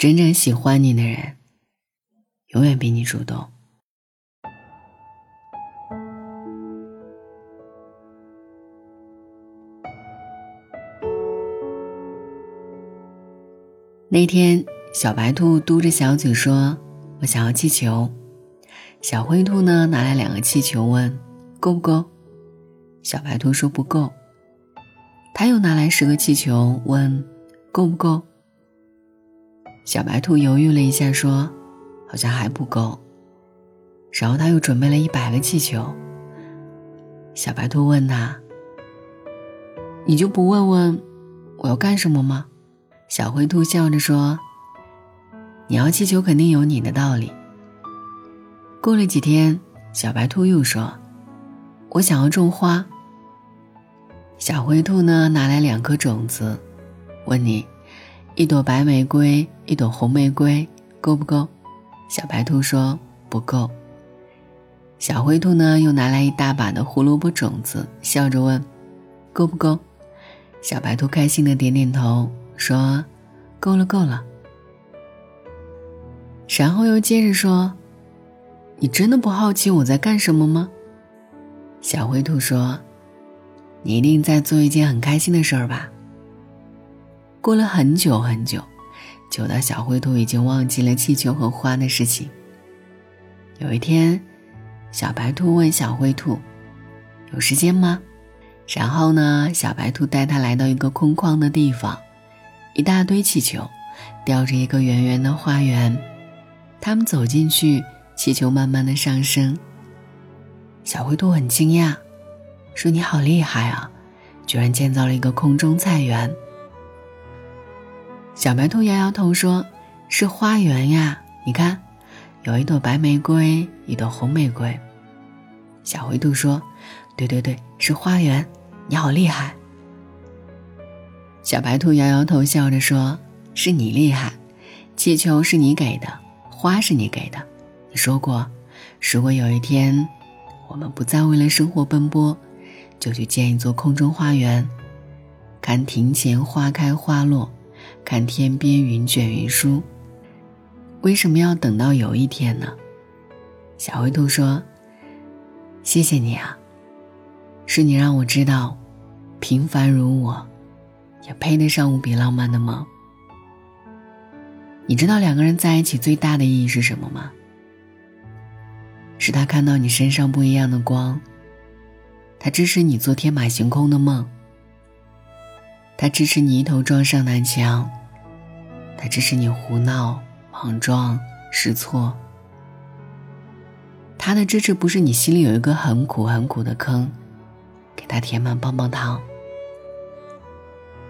真正喜欢你的人，永远比你主动。那天，小白兔嘟着小嘴说：“我想要气球。”小灰兔呢，拿来两个气球，问：“够不够？”小白兔说：“不够。”他又拿来十个气球，问：“够不够？”小白兔犹豫了一下，说：“好像还不够。”然后他又准备了一百个气球。小白兔问他：“你就不问问我要干什么吗？”小灰兔笑着说：“你要气球，肯定有你的道理。”过了几天，小白兔又说：“我想要种花。”小灰兔呢，拿来两颗种子，问你：“一朵白玫瑰，一朵红玫瑰，够不够？”小白兔说：“不够。”小灰兔呢，又拿来一大把的胡萝卜种子，笑着问：“够不够？”小白兔开心的点点头。说：“够了，够了。”然后又接着说：“你真的不好奇我在干什么吗？”小灰兔说：“你一定在做一件很开心的事儿吧？”过了很久很久，久到小灰兔已经忘记了气球和花的事情。有一天，小白兔问小灰兔：“有时间吗？”然后呢，小白兔带它来到一个空旷的地方。一大堆气球，吊着一个圆圆的花园。他们走进去，气球慢慢的上升。小灰兔很惊讶，说：“你好厉害啊，居然建造了一个空中菜园。”小白兔摇摇头说：“是花园呀，你看，有一朵白玫瑰，一朵红玫瑰。”小灰兔说：“对对对，是花园，你好厉害。”小白兔摇摇头，笑着说：“是你厉害，气球是你给的，花是你给的。你说过，如果有一天，我们不再为了生活奔波，就去建一座空中花园，看庭前花开花落，看天边云卷云舒。为什么要等到有一天呢？”小灰兔说：“谢谢你啊，是你让我知道，平凡如我。”也配得上无比浪漫的梦。你知道两个人在一起最大的意义是什么吗？是他看到你身上不一样的光，他支持你做天马行空的梦，他支持你一头撞上南墙，他支持你胡闹、莽撞、试错。他的支持不是你心里有一个很苦很苦的坑，给他填满棒棒糖。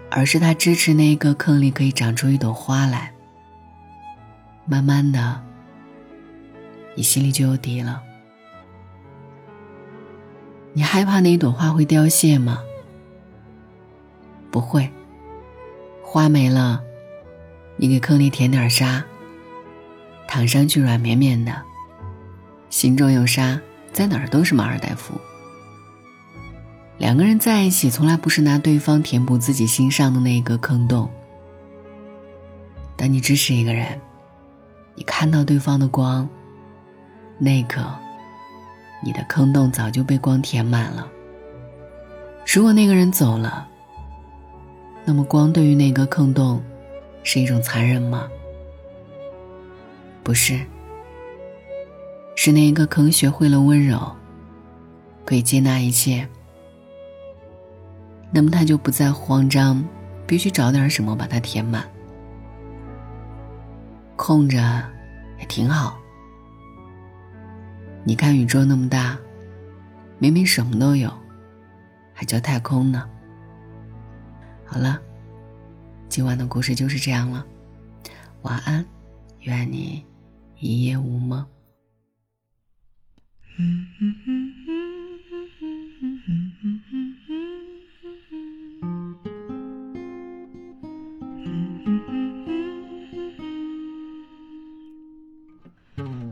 而是他支持那一个坑里可以长出一朵花来。慢慢的，你心里就有底了。你害怕那一朵花会凋谢吗？不会。花没了，你给坑里填点沙，躺上去软绵绵的，心中有沙，在哪儿都是马尔代夫。两个人在一起，从来不是拿对方填补自己心上的那一个坑洞。当你支持一个人，你看到对方的光，那一刻，你的坑洞早就被光填满了。如果那个人走了，那么光对于那个坑洞，是一种残忍吗？不是，是那一个坑学会了温柔，可以接纳一切。那么他就不再慌张，必须找点什么把它填满。空着也挺好。你看宇宙那么大，明明什么都有，还叫太空呢。好了，今晚的故事就是这样了，晚安，愿你一夜无梦。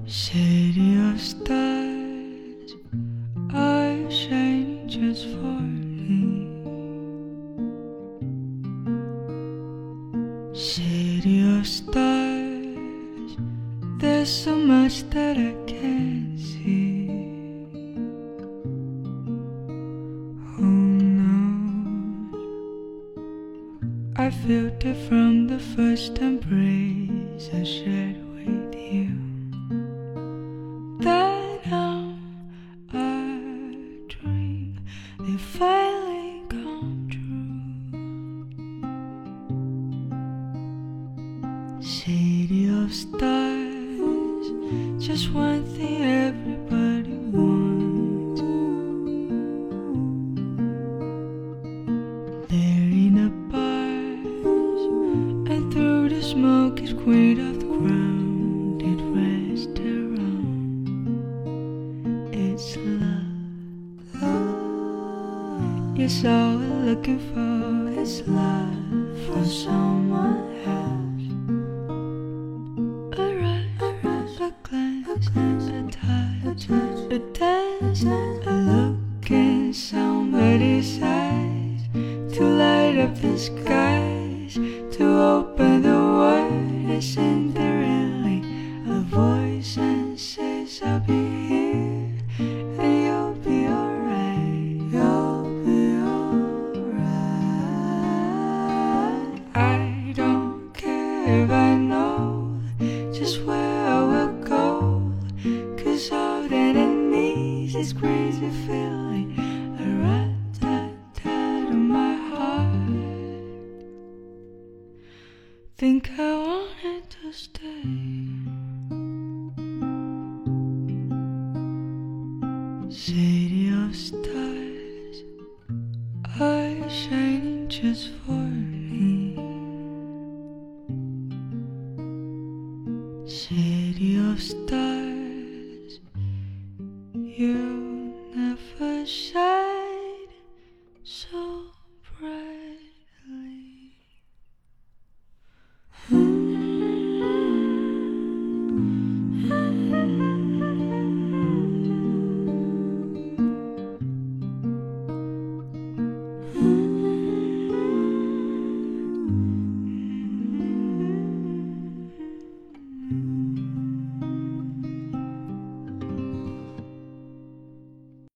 City of stars are shining just for stars. There's so much that I can't see. Oh, Who knows? I felt it from the first embrace City of stars just one thing everybody wants. There in the bars and through the smoke is queen of the ground. It rests around. It's love. Yes, all we're looking for is love from someone skies, to open the world and send the really a voice and says I'll be here and you'll be alright, you'll be alright. I don't care if Think I wanted to stay. City of stars are shining just for me. City of stars, you never shine so